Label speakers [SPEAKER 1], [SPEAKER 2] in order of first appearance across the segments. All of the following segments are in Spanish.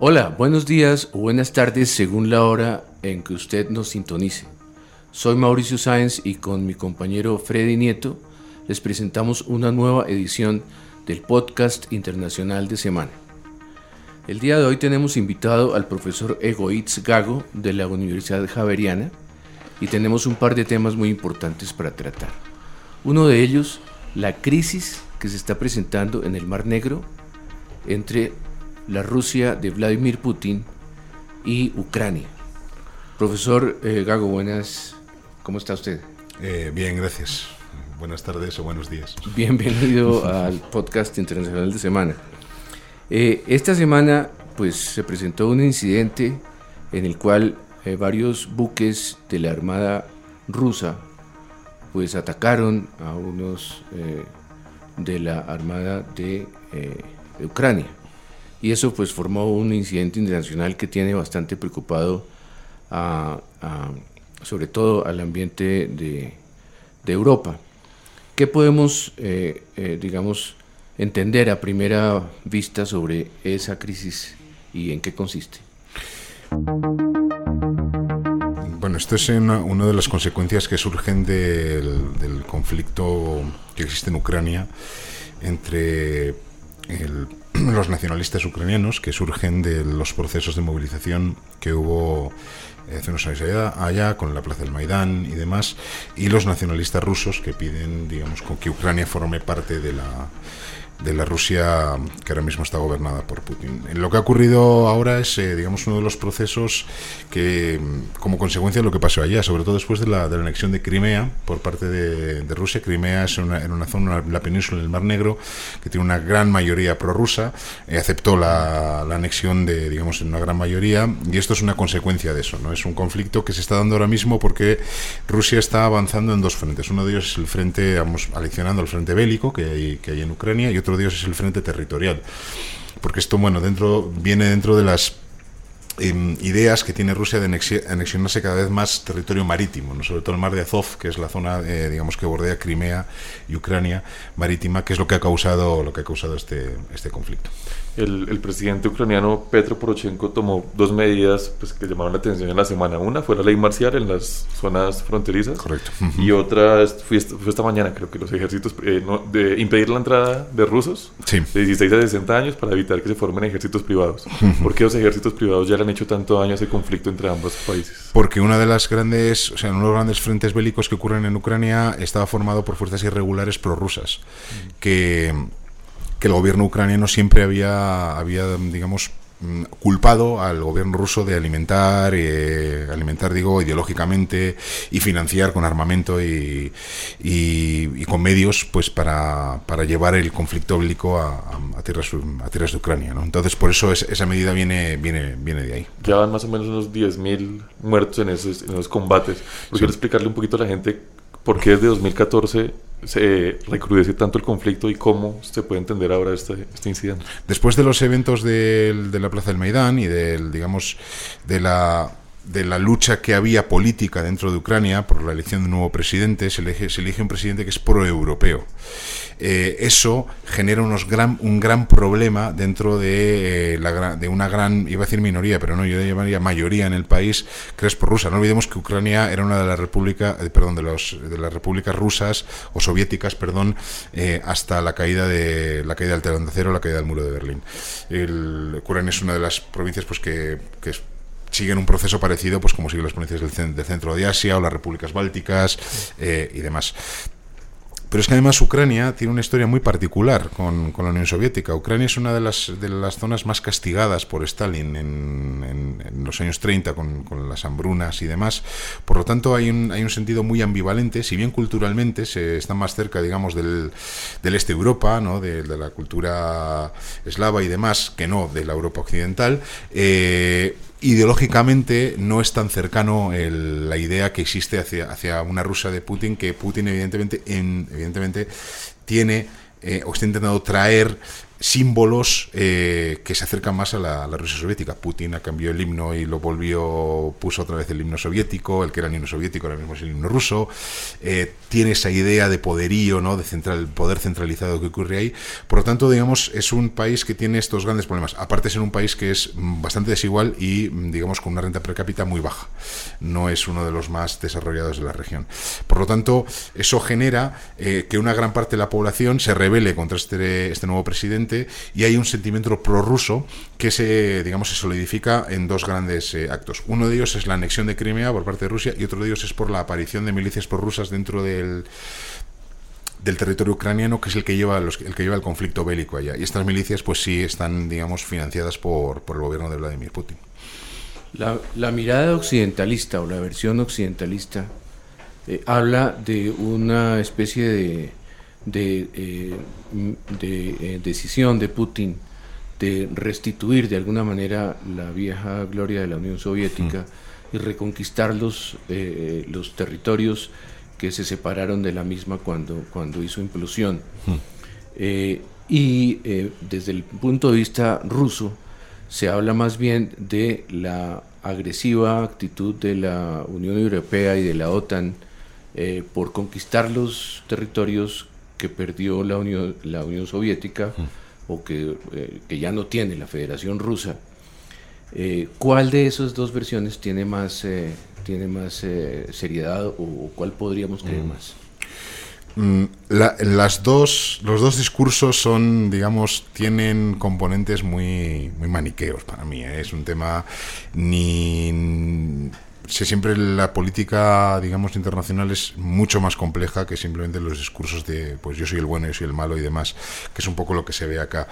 [SPEAKER 1] Hola, buenos días o buenas tardes según la hora en que usted nos sintonice. Soy Mauricio Sáenz y con mi compañero Freddy Nieto les presentamos una nueva edición del podcast internacional de semana. El día de hoy tenemos invitado al profesor Egoitz Gago de la Universidad Javeriana y tenemos un par de temas muy importantes para tratar. Uno de ellos, la crisis que se está presentando en el Mar Negro entre la Rusia de Vladimir Putin y Ucrania. Profesor eh, Gago, buenas, ¿cómo está usted?
[SPEAKER 2] Eh, bien, gracias. Buenas tardes o buenos días.
[SPEAKER 1] Bienvenido al podcast internacional de semana. Eh, esta semana pues se presentó un incidente en el cual varios buques de la Armada rusa pues atacaron a unos de la Armada de, Ucrania. Y eso pues formó un incidente internacional que tiene bastante preocupado a, sobre todo al ambiente de, Europa. ¿Qué podemos, digamos, entender a primera vista sobre esa crisis y en qué consiste?
[SPEAKER 2] Bueno, esto es una, una de las consecuencias que surgen del, del, conflicto que existe en Ucrania entre el, los nacionalistas ucranianos que surgen de los procesos de movilización que hubo hace unos años allá, allá, con la Plaza del Maidán y demás, y los nacionalistas rusos que piden, digamos, que Ucrania forme parte de la, de la Rusia que ahora mismo está gobernada por Putin. Lo que ha ocurrido ahora es, eh, digamos, uno de los procesos que, como consecuencia de lo que pasó allá, sobre todo después de la, de anexión de Crimea por parte de, Rusia. Crimea es una, en una zona, la península del Mar Negro, que tiene una gran mayoría prorrusa, eh, aceptó la, la, anexión de, digamos, en una gran mayoría, y esto es una consecuencia de eso, ¿no? Es un conflicto que se está dando ahora mismo porque Rusia está avanzando en dos frentes. Uno de ellos es el frente, vamos, aleccionando el frente bélico que hay en Ucrania, y otro Dios es el frente territorial. Porque esto, bueno, dentro viene dentro de las eh, ideas que tiene Rusia de anexionarse cada vez más territorio marítimo, ¿no? sobre todo el mar de Azov, que es la zona, eh, digamos, que bordea Crimea y Ucrania marítima, que es lo que ha causado, lo que ha causado este, este conflicto.
[SPEAKER 3] El, el, presidente ucraniano Petro Poroshenko tomó dos medidas pues, que llamaron la atención en la semana. Una fue la ley marcial en las zonas fronterizas.
[SPEAKER 2] Correcto.
[SPEAKER 3] Uh -huh. Y otra fue esta, fue esta, mañana, creo que los ejércitos, eh, no, de impedir la entrada de rusos
[SPEAKER 2] sí.
[SPEAKER 3] de 16 a 60 años para evitar que se formen ejércitos privados. Uh -huh. ¿Por qué los ejércitos privados ya le han hecho tanto daño a ese conflicto entre ambos países?
[SPEAKER 2] Porque una de las grandes, o sea, uno de los grandes frentes bélicos que ocurren en Ucrania estaba formado por fuerzas irregulares prorrusas, uh -huh. que que el gobierno ucraniano siempre había, había digamos, culpado al gobierno ruso de alimentar, eh, alimentar digo, ideológicamente y financiar con armamento y, y, y con medios pues para, para, llevar el conflicto bélico a, tierras, a tierras de Ucrania. ¿no? Entonces, por eso es, esa medida viene, viene, viene de ahí.
[SPEAKER 3] Ya van más o menos unos 10.000 muertos en esos, en esos combates. Pues sí. Quiero explicarle un poquito a la gente por qué desde 2014 se recrudece tanto el conflicto y cómo se puede entender ahora este, este incidente.
[SPEAKER 2] Después de los eventos de, de la Plaza del Maidán y del, digamos, de la de la lucha que había política dentro de Ucrania por la elección de un nuevo presidente, se elige, un presidente que es pro-europeo. Eh, eso genera unos un gran problema dentro de, eh, de una gran, iba a decir minoría, pero no, yo llamaría mayoría en el país, que es prorrusa. No olvidemos que Ucrania era una de las repúblicas, eh, perdón, de, los, de las repúblicas rusas o soviéticas, perdón, eh, hasta la caída de la caída del acero, la caída del muro de Berlín. El, Ucrania es una de las provincias pues que, que es siguen un proceso parecido pues como siguen las provincias del, centro de Asia o las repúblicas bálticas eh, y demás Pero es que además Ucrania tiene una historia muy particular con, la Unión Soviética. Ucrania es una de las, de las zonas más castigadas por Stalin en, los años 30 con, las hambrunas y demás. Por lo tanto, hay un, sentido muy ambivalente. Si bien culturalmente se está más cerca, digamos, del, este de Europa, ¿no? de, de, la cultura eslava y demás, que no de la Europa occidental, eh, ideológicamente no es tan cercano el, la idea que existe hacia, hacia una Rusia de Putin, que Putin evidentemente, en, evidentemente tiene eh, o está intentando traer símbolos eh, que se acercan más a la, Rusia soviética. Putin cambió el himno y lo volvió, puso otra vez el himno soviético, el que era el himno soviético ahora mismo es el himno ruso. Eh, tiene esa idea de poderío, ¿no? de central, poder centralizado que ocurre ahí. Por lo tanto, digamos, es un país que tiene estos grandes problemas. Aparte de ser un país que es bastante desigual y, digamos, con una renta per cápita muy baja. No es uno de los más desarrollados de la región. Por lo tanto, eso genera eh, que una gran parte de la población se rebele contra este, este nuevo presidente y hay un sentimiento prorruso que se, digamos, se solidifica en dos grandes eh, actos. Uno de ellos es la anexión de Crimea por parte de Rusia y otro de ellos es por la aparición de milicias prorrusas dentro del del territorio ucraniano que es el que lleva los, el que lleva el conflicto bélico allá y estas milicias pues sí están digamos financiadas por, por el gobierno de Vladimir Putin
[SPEAKER 1] la, la mirada occidentalista o la versión occidentalista eh, habla de una especie de de, eh, de eh, decisión de Putin de restituir de alguna manera la vieja gloria de la Unión Soviética y reconquistar los, eh, los territorios que se separaron de la misma cuando, cuando hizo implosión. y desde el punto de vista ruso, se habla más bien de la agresiva actitud de la Unión Europea y de la OTAN por conquistar los territorios que perdió la Unión, la Unión Soviética o que, eh, que, ya no tiene la Federación Rusa, eh, ¿cuál de esas dos versiones tiene más, eh, tiene más seriedad o cuál podríamos creer mm. más?
[SPEAKER 2] Mm, la, las dos, los dos discursos son, digamos, tienen componentes muy, muy maniqueos para mí. Es un tema ni si siempre la política, digamos, internacional es mucho más compleja que simplemente los discursos de, pues yo soy el bueno, yo soy el malo y demás, que es un poco lo que se ve acá.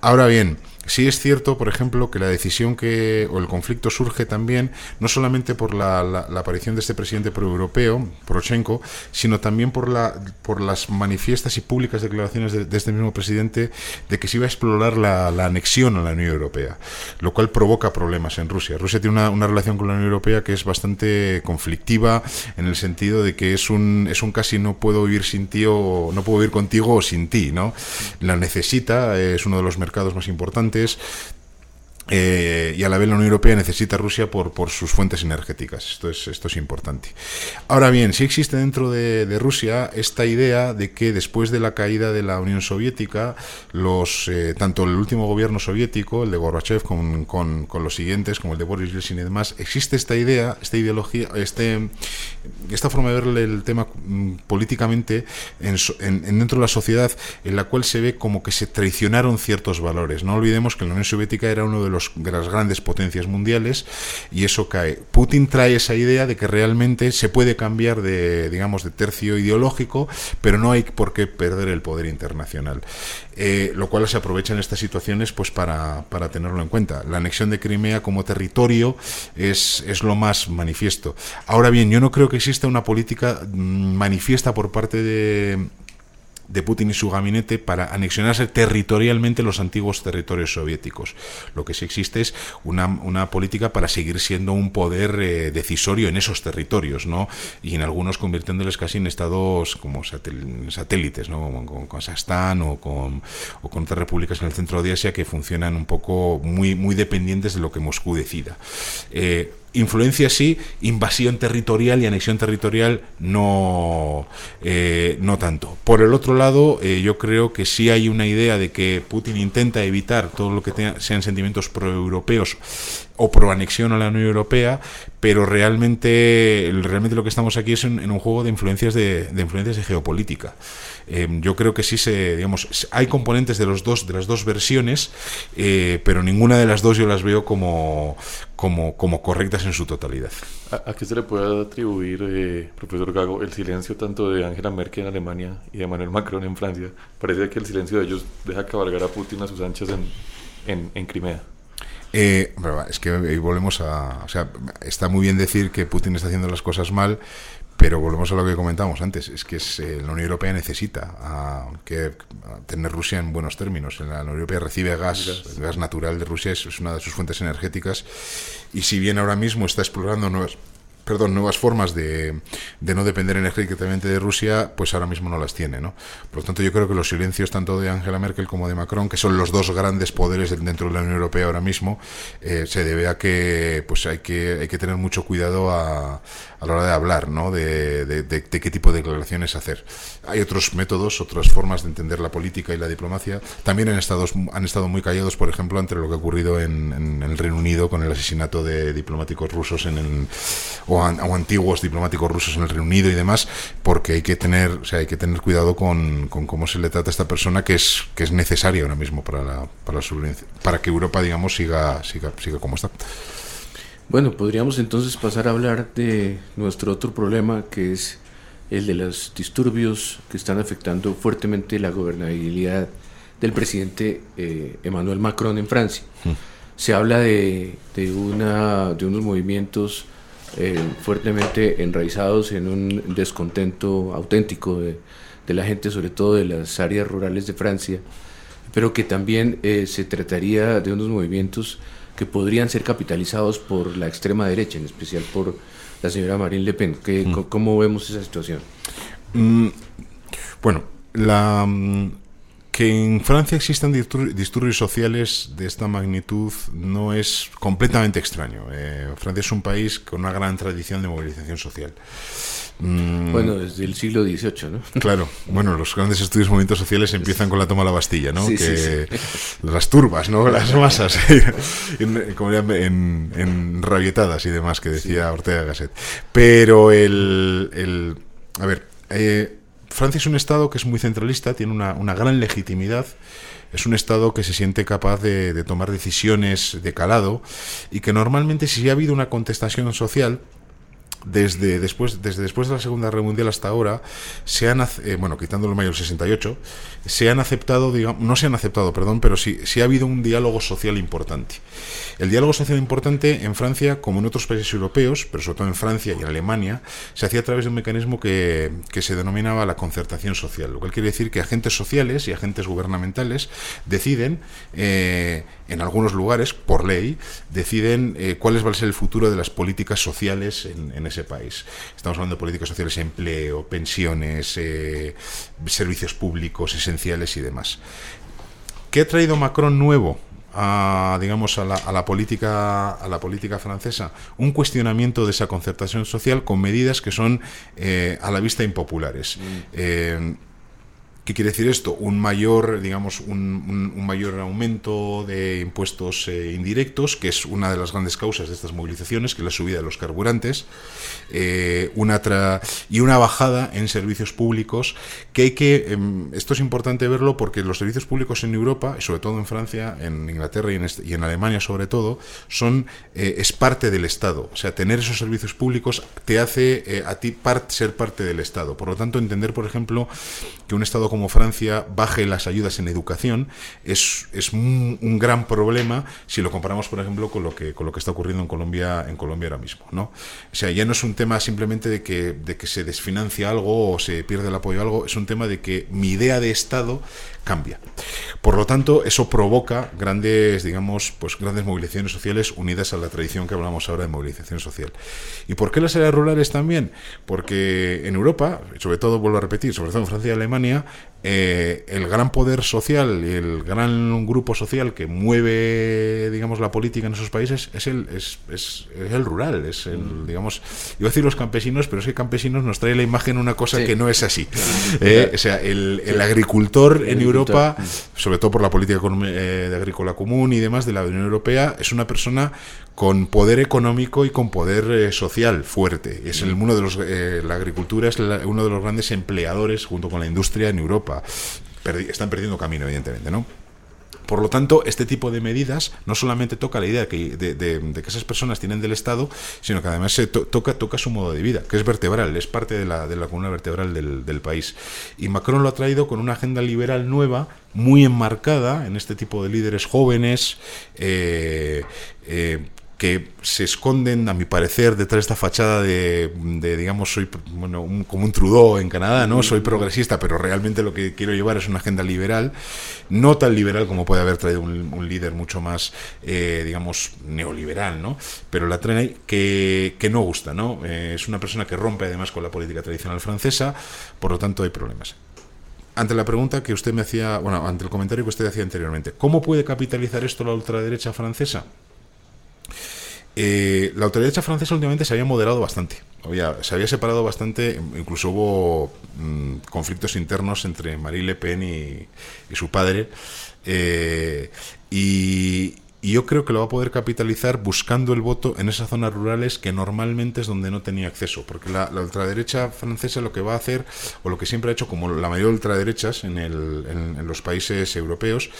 [SPEAKER 2] Ahora bien, Sí es cierto, por ejemplo, que la decisión que o el conflicto surge también no solamente por la, aparición de este presidente proeuropeo, Poroshenko, sino también por la por las manifiestas y públicas declaraciones de, este mismo presidente de que se iba a explorar la, la, anexión a la Unión Europea, lo cual provoca problemas en Rusia. Rusia tiene una, una, relación con la Unión Europea que es bastante conflictiva en el sentido de que es un es un casi no puedo vivir sin ti o no puedo vivir contigo o sin ti, ¿no? La necesita, es uno de los mercados más importantes eh, y a la vez la Unión Europea necesita Rusia por, por sus fuentes energéticas. Esto es, esto es importante. Ahora bien, sí existe dentro de, de Rusia esta idea de que después de la caída de la Unión Soviética, los, eh, tanto el último gobierno soviético, el de Gorbachev, con, con, los siguientes, como el de Boris Yeltsin y demás, existe esta idea, esta ideología, este, esta forma de ver el tema mm, políticamente en, en, en dentro de la sociedad en la cual se ve como que se traicionaron ciertos valores. No olvidemos que la Unión Soviética era uno de los de las grandes potencias mundiales y eso cae. Putin trae esa idea de que realmente se puede cambiar de, digamos, de tercio ideológico, pero no hay por qué perder el poder internacional. Eh, lo cual se aprovecha en estas situaciones pues para, para tenerlo en cuenta. La anexión de Crimea como territorio es, es lo más manifiesto. Ahora bien, yo no creo que exista una política mm, manifiesta por parte de de Putin y su gabinete para anexionarse territorialmente los antiguos territorios soviéticos. Lo que sí existe es una, una política para seguir siendo un poder eh, decisorio en esos territorios, ¿no? Y en algunos convirtiéndoles casi en estados como satélites, ¿no? Como con Kazajstán o con, o con otras repúblicas en el centro de Asia que funcionan un poco muy, muy dependientes de lo que Moscú decida. Eh, influencia sí, invasión territorial y anexión territorial no, eh, no tanto. Por el otro lado, eh, yo creo que sí hay una idea de que Putin intenta evitar todo lo que sean sentimientos proeuropeos o pro anexión a la Unión Europea, pero realmente, realmente lo que estamos aquí es en, un juego de influencias de, influencias de geopolítica. Eh, yo creo que sí se, digamos, hay componentes de los dos, de las dos versiones, eh, pero ninguna de las dos yo las veo como, como, como correctas en su totalidad.
[SPEAKER 3] ¿A, qué se le puede atribuir, eh, profesor Gago, el silencio tanto de Angela Merkel en Alemania y de Emmanuel Macron en Francia? Parece que el silencio de ellos deja cabalgar a Putin a sus anchas en, en, en Crimea.
[SPEAKER 2] Eh, es que volvemos a. O sea, está muy bien decir que Putin está haciendo las cosas mal, pero volvemos a lo que comentamos antes: es que eh, la Unión Europea necesita que, tener Rusia en buenos términos. La Unión Europea recibe gas, gas natural de Rusia, es una de sus fuentes energéticas, y si bien ahora mismo está explorando nuevas perdón, nuevas formas de, de, no depender energéticamente de Rusia, pues ahora mismo no las tiene, ¿no? Por lo tanto, yo creo que los silencios tanto de Angela Merkel como de Macron, que son los dos grandes poderes dentro de la Unión Europea ahora mismo, eh, se debe a que pues hay que hay que tener mucho cuidado a, a la hora de hablar, ¿no? De, qué tipo de declaraciones hacer. Hay otros métodos, otras formas de entender la política y la diplomacia. También han estado, han estado muy callados, por ejemplo, ante lo que ha ocurrido en, el Reino Unido con el asesinato de diplomáticos rusos en el, o, antiguos diplomáticos rusos en el Reino Unido y demás, porque hay que tener, o sea, hay que tener cuidado con, con cómo se le trata a esta persona que es, que es necesaria ahora mismo para la, para la para que Europa, digamos, siga, siga, siga como está.
[SPEAKER 1] Bueno, podríamos entonces pasar a hablar de nuestro otro problema, que es el de los disturbios que están afectando fuertemente la gobernabilidad del presidente eh, Emmanuel Macron en Francia. Hmm. Se habla de, de, una, de unos movimientos eh, fuertemente enraizados en un descontento auténtico de, de, la gente, sobre todo de las áreas rurales de Francia, pero que también eh, se trataría de unos movimientos que podrían ser capitalizados por la extrema derecha, en especial por la señora Marine Le Pen. ¿Qué, mm. ¿Cómo vemos esa situación?
[SPEAKER 2] Mm, bueno, la, mm, que en Francia existan disturbios sociales de esta magnitud no es completamente extraño. Eh, Francia es un país con una gran tradición de movilización social.
[SPEAKER 1] Mm. Bueno, desde el siglo XVIII, ¿no?
[SPEAKER 2] Claro, bueno, los grandes estudios de movimientos sociales empiezan con la toma de la Bastilla, ¿no? que Las turbas, ¿no? Las masas, en, como en, en, rabietadas y demás, que decía Ortega Gasset. Pero el, el a ver, eh, Francia es un Estado que es muy centralista, tiene una, una gran legitimidad es un Estado que se siente capaz de, de, tomar decisiones de calado y que normalmente si ha habido una contestación social desde después, desde después de la Segunda Guerra Mundial hasta ahora, se han, eh, bueno, quitando el mayo del 68, se han aceptado, digamos, no se han aceptado, perdón, pero sí, sí ha habido un diálogo social importante. El diálogo social importante en Francia, como en otros países europeos, pero sobre todo en Francia y en Alemania, se hacía a través de un mecanismo que, que se denominaba la concertación social, lo cual quiere decir que agentes sociales y agentes gubernamentales deciden, eh, en algunos lugares, por ley, deciden eh, cuál va a ser el futuro de las políticas sociales en, en ese país. Estamos hablando de políticas sociales, empleo, pensiones, eh, servicios públicos esenciales y demás. ¿Qué ha traído Macron nuevo? A, digamos a la, política a la política francesa un cuestionamiento de esa concertación social con medidas que son eh, a la vista impopulares mm. eh, ¿Qué quiere decir esto? Un mayor, digamos, un, mayor aumento de impuestos eh, indirectos, que es una de las grandes causas de estas movilizaciones, que es la subida de los carburantes, eh, una y una bajada en servicios públicos, que hay que, em, esto es importante verlo porque los servicios públicos en Europa, y sobre todo en Francia, en Inglaterra y en, Alemania sobre todo, son, eh, es parte del Estado. O sea, tener esos servicios públicos te hace a ti ser parte del Estado. Por lo tanto, entender, por ejemplo, que un Estado como como Francia baje las ayudas en educación es, es un, gran problema si lo comparamos, por ejemplo, con lo que, con lo que está ocurriendo en Colombia, en Colombia ahora mismo. ¿no? O sea, ya no es un tema simplemente de que, de que se desfinancia algo o se pierde el apoyo a algo, es un tema de que mi idea de Estado cambia. Por lo tanto, eso provoca grandes, digamos, pues grandes movilizaciones sociales unidas a la tradición que hablamos ahora de movilización social. ¿Y por qué las áreas rurales también? Porque en Europa, sobre todo vuelvo a repetir, sobre todo en Francia y Alemania, eh, el gran poder social y el gran grupo social que mueve, digamos, la política en esos países es el, es, es, el rural, es el, mm. digamos, iba a decir los campesinos, pero es que campesinos nos trae la imagen una cosa que no es así. Eh, o sea, el, el agricultor en Europa, mm. sobre todo por la política eh, de agrícola común y demás de la Unión Europea, es una persona con poder económico y con poder social fuerte. Es el, uno de los, la agricultura es uno de los grandes empleadores junto con la industria en Europa están perdiendo camino, evidentemente, ¿no? Por lo tanto, este tipo de medidas no solamente toca la idea de, que esas personas tienen del Estado, sino que además se toca, toca su modo de vida, que es vertebral, es parte de la, de la columna vertebral del, país. Y Macron lo ha traído con una agenda liberal nueva, muy enmarcada en este tipo de líderes jóvenes, eh, eh, que se esconden, a mi parecer, detrás de esta fachada de, digamos, soy bueno, como un Trudeau en Canadá, ¿no? Soy progresista, pero realmente lo que quiero llevar es una agenda liberal, no tan liberal como puede haber traído un, líder mucho más, eh, digamos, neoliberal, ¿no? Pero la trae que, que no gusta, ¿no? Eh, es una persona que rompe además con la política tradicional francesa, por lo tanto hay problemas ante la pregunta que usted me hacía, bueno, ante el comentario que usted hacía anteriormente, ¿cómo puede capitalizar esto la ultraderecha francesa? Eh, la ultraderecha francesa últimamente se había moderado bastante. se había separado bastante, incluso hubo mm, conflictos internos entre Marie Le Pen y, su padre. Eh, y, y yo creo que lo va a poder capitalizar buscando el voto en esas zonas rurales que normalmente es donde no tenía acceso, porque la, ultraderecha francesa lo que va a hacer, o lo que siempre ha hecho, como la mayoría de ultraderechas en, el, en, los países europeos,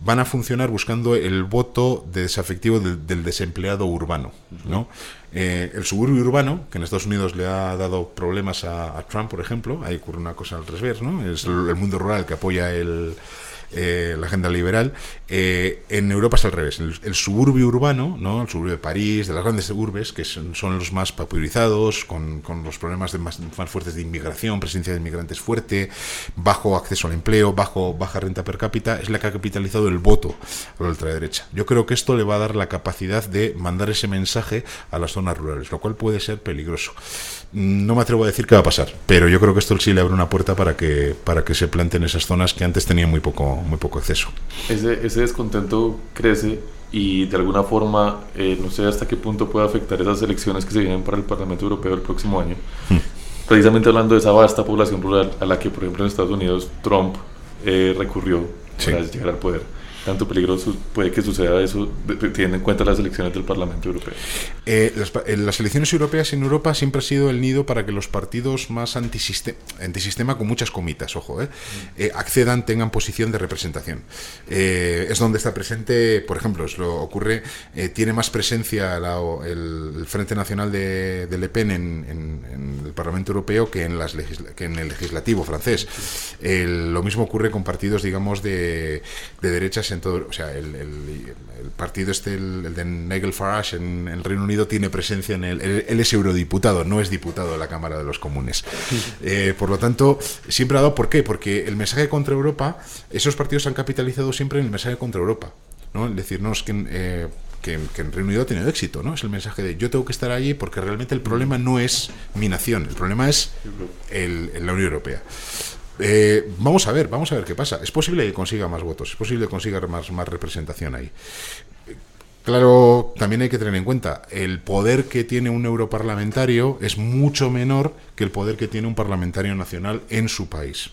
[SPEAKER 2] van a funcionar buscando el voto desafectivo del, desempleado urbano, ¿no? Eh, el suburbio urbano, que en Estados Unidos le ha dado problemas a, Trump, por ejemplo, ahí ocurre una cosa al revés, ¿no? Es el mundo rural que apoya el eh, la agenda liberal. Eh, en Europa es al revés. El, suburbio urbano, ¿no? el suburbio de París, de las grandes urbes, que son, los más popularizados, con, los problemas de más, más, fuertes de inmigración, presencia de inmigrantes fuerte, bajo acceso al empleo, bajo, baja renta per cápita, es la que ha capitalizado el voto por la ultraderecha. Yo creo que esto le va a dar la capacidad de mandar ese mensaje a las zonas rurales, lo cual puede ser peligroso. No me atrevo a decir qué va a pasar, pero yo creo que esto sí le abre una puerta para que, para que se planten esas zonas que antes tenían muy poco, muy poco acceso.
[SPEAKER 3] Ese, ese descontento crece y de alguna forma, eh, no sé hasta qué punto puede afectar esas elecciones que se vienen para el Parlamento Europeo el próximo año. Hmm. Precisamente hablando de esa vasta población rural a la que, por ejemplo, en Estados Unidos Trump eh, recurrió para llegar al poder tanto peligroso puede que suceda eso teniendo en cuenta las elecciones del Parlamento Europeo?
[SPEAKER 2] Eh, eh, las, elecciones europeas en Europa siempre ha sido el nido para que los partidos más antisistema, antisistema con muchas comitas, ojo, eh, eh accedan, tengan posición de representación. es donde está presente, por ejemplo, es lo ocurre, tiene más presencia el, Frente Nacional de, Le Pen en, el Parlamento Europeo que en, las que en el legislativo francés. lo mismo ocurre con partidos, digamos, de, de derechas en todo, o sea, el, partido este, el, de Nigel Farage en, el Reino Unido tiene presencia en el, él, es eurodiputado, no es diputado de la Cámara de los Comunes. Eh, por lo tanto, siempre ha dado, ¿por qué? Porque el mensaje contra Europa, esos partidos han capitalizado siempre en el mensaje contra Europa, ¿no? Es decir, no es que... Eh, que, que, en Reino Unido ha tenido éxito, ¿no? Es el mensaje de yo tengo que estar allí porque realmente el problema no es mi nación, el problema es el, la Unión Europea. Eh, vamos a ver, vamos a ver qué pasa. Es posible que consiga más votos, es posible que consiga más, más representación ahí. Claro, también hay que tener en cuenta, el poder que tiene un europarlamentario es mucho menor que el poder que tiene un parlamentario nacional en su país.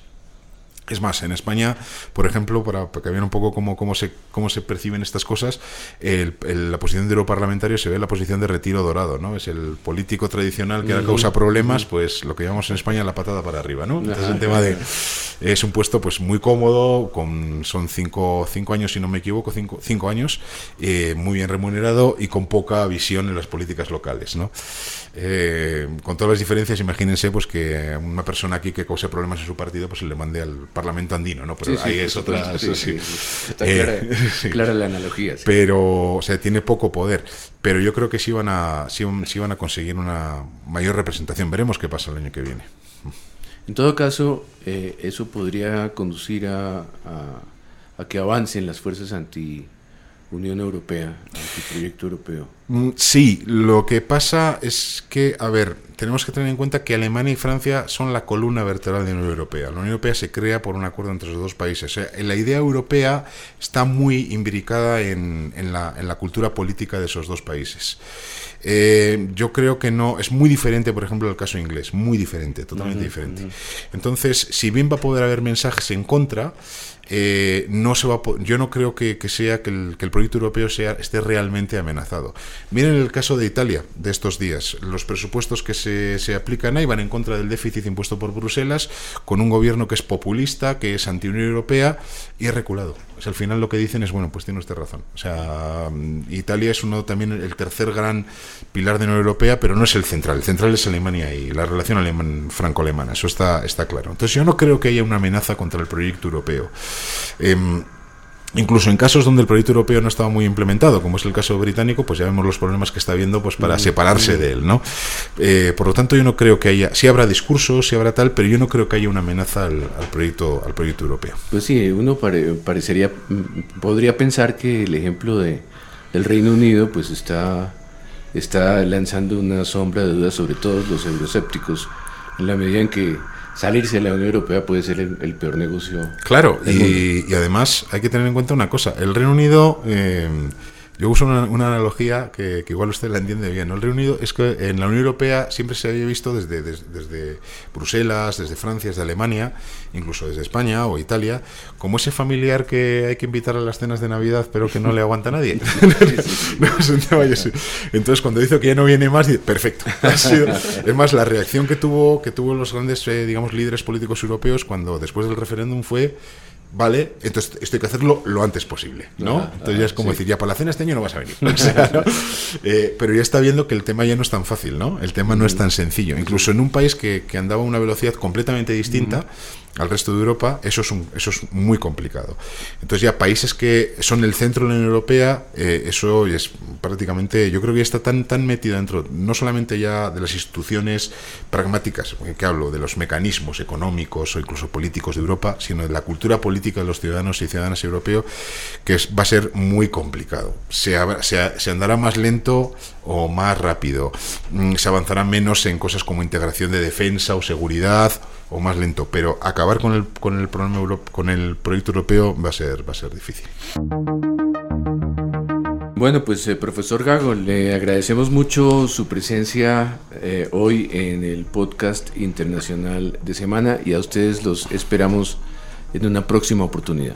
[SPEAKER 2] Es más, en España, por ejemplo, para, que vean un poco cómo, cómo, se, cómo se perciben estas cosas, la posición de europarlamentario se ve en la posición de retiro dorado, ¿no? Es el político tradicional que ahora causa problemas, pues lo que llamamos en España la patada para arriba, ¿no? Entonces el tema de... Es un puesto pues muy cómodo, con, son cinco, cinco años, si no me equivoco, cinco, cinco años, eh, muy bien remunerado y con poca visión en las políticas locales, ¿no? Eh, con todas las diferencias, imagínense pues que una persona aquí que cause problemas en su partido, pues se le mande al Parlamento andino, ¿no? Pero ahí es otra.
[SPEAKER 1] Está clara, la analogía.
[SPEAKER 2] Pero, o sea, tiene poco poder. Pero yo creo que sí van a, sí, van a conseguir una mayor representación. Veremos qué pasa el año que viene.
[SPEAKER 1] En todo caso, eh, eso podría conducir a, a que avancen las fuerzas anti Unión Europea, proyecto europeo.
[SPEAKER 2] Mm, sí, lo que pasa es que, a ver, tenemos que tener en cuenta que Alemania y Francia son la columna vertebral de la Unión Europea. La Unión Europea se crea por un acuerdo entre los dos países. la idea europea está muy imbricada en, la, cultura política de esos dos países. Eh, yo creo que no, es muy diferente, por ejemplo, el caso inglés, muy diferente, totalmente diferente. Entonces, si bien va a poder haber mensajes en contra, eh, no se va yo no creo que, sea que el, proyecto proyecto europeo sea, esté realmente amenazado. Miren el caso de Italia de estos días. Los presupuestos que se, se aplican ahí van en contra del déficit impuesto por Bruselas, con un gobierno que es populista, que es anti-Unión Europea y es reculado. O sea, al final lo que dicen es, bueno, pues tiene usted razón. O sea, mm, Italia es uno también el tercer gran pilar de la Unión Europea, pero no es el central. El central es Alemania y la relación alemán franco-alemana. Eso está, está claro. Entonces yo no creo que haya una amenaza contra el proyecto europeo. Em, Incluso en casos donde el proyecto europeo no estaba muy implementado, como es el caso británico, pues ya vemos los problemas que está habiendo pues para mm, separarse de él, ¿no? Eh, por lo tanto, yo no creo que haya, sí habrá discursos, sí habrá tal, pero yo no creo que haya una amenaza al, proyecto, al proyecto europeo.
[SPEAKER 1] Pues sí, uno parecería, mm, podría pensar que el ejemplo de, del Reino Unido, pues está, está lanzando una sombra de dudas sobre todos los euroscépticos, en la medida en que salirse de la Unión Europea puede ser el, peor negocio.
[SPEAKER 2] Claro, y, además hay que tener en cuenta una cosa, el Reino Unido... Eh, yo uso una, analogía que, igual usted la entiende bien. El Reino Unido es que en la Unión Europea siempre se había visto desde, desde, Bruselas, desde Francia, desde Alemania, incluso desde España o Italia, como ese familiar que hay que invitar a las cenas de Navidad pero que no le aguanta nadie. Entonces cuando dice que ya no viene más, perfecto. es más, la reacción que tuvo, que tuvo los grandes eh, digamos, líderes políticos europeos cuando después del referéndum fue ¿vale? Entonces esto hay que hacerlo lo antes posible, ¿no? Entonces ya es como decir, ya para la cena este año no vas a venir. Eh, pero ya está viendo que el tema ya no es tan fácil, ¿no? El tema no es tan sencillo. Incluso en un país que, andaba a una velocidad completamente distinta, al resto de Europa, eso es, un, eso es muy complicado. Entonces ya países que son el centro de la Unión Europea, eh, eso es prácticamente, yo creo que está tan, tan metido dentro, no solamente ya de las instituciones pragmáticas, que hablo de los mecanismos económicos o incluso políticos de Europa, sino de la cultura política de los ciudadanos y ciudadanas europeos, que va a ser muy complicado. Se, se, se andará más lento o más rápido, mm, se avanzará menos en cosas como integración de defensa o seguridad o más lento, pero acabar con el, con el problema con el proyecto europeo va a ser, va a ser difícil.
[SPEAKER 1] Bueno, pues eh, profesor Gago, le agradecemos mucho su presencia eh, hoy en el podcast internacional de semana y a ustedes los esperamos en una próxima oportunidad.